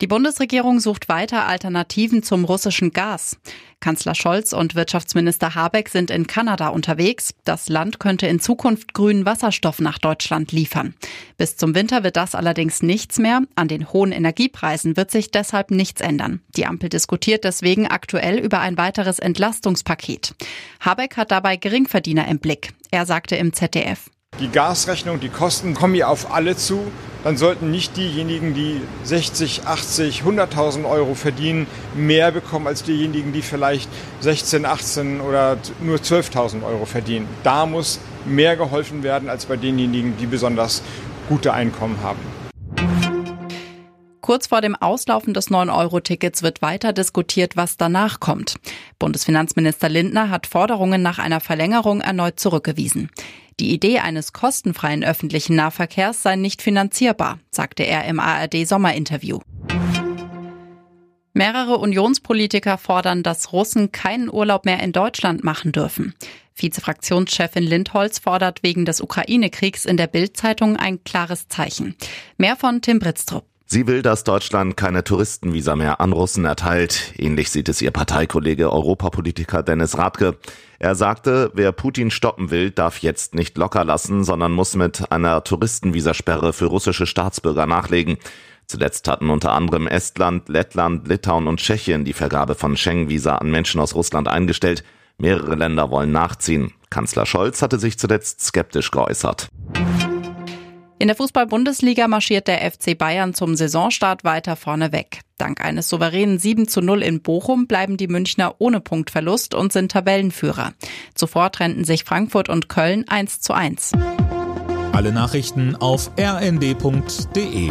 Die Bundesregierung sucht weiter Alternativen zum russischen Gas. Kanzler Scholz und Wirtschaftsminister Habeck sind in Kanada unterwegs. Das Land könnte in Zukunft grünen Wasserstoff nach Deutschland liefern. Bis zum Winter wird das allerdings nichts mehr. An den hohen Energiepreisen wird sich deshalb nichts ändern. Die Ampel diskutiert deswegen aktuell über ein weiteres Entlastungspaket. Habeck hat dabei Geringverdiener im Blick. Er sagte im ZDF. Die Gasrechnung, die Kosten kommen ja auf alle zu. Dann sollten nicht diejenigen, die 60, 80, 100.000 Euro verdienen, mehr bekommen als diejenigen, die vielleicht 16, 18 oder nur 12.000 Euro verdienen. Da muss mehr geholfen werden als bei denjenigen, die besonders gute Einkommen haben. Kurz vor dem Auslaufen des 9-Euro-Tickets wird weiter diskutiert, was danach kommt. Bundesfinanzminister Lindner hat Forderungen nach einer Verlängerung erneut zurückgewiesen. Die Idee eines kostenfreien öffentlichen Nahverkehrs sei nicht finanzierbar, sagte er im ARD-Sommerinterview. Mehrere Unionspolitiker fordern, dass Russen keinen Urlaub mehr in Deutschland machen dürfen. Vizefraktionschefin Lindholz fordert wegen des Ukraine-Kriegs in der Bild-Zeitung ein klares Zeichen. Mehr von Tim Britztrup. Sie will, dass Deutschland keine Touristenvisa mehr an Russen erteilt. Ähnlich sieht es ihr Parteikollege Europapolitiker Dennis Radke. Er sagte, wer Putin stoppen will, darf jetzt nicht locker lassen, sondern muss mit einer Touristenvisasperre für russische Staatsbürger nachlegen. Zuletzt hatten unter anderem Estland, Lettland, Litauen und Tschechien die Vergabe von Schengen-Visa an Menschen aus Russland eingestellt. Mehrere Länder wollen nachziehen. Kanzler Scholz hatte sich zuletzt skeptisch geäußert. In der Fußball-Bundesliga marschiert der FC Bayern zum Saisonstart weiter vorne weg. Dank eines souveränen 7 zu 0 in Bochum bleiben die Münchner ohne Punktverlust und sind Tabellenführer. Zuvor trennten sich Frankfurt und Köln 1 zu 1. Alle Nachrichten auf rnd.de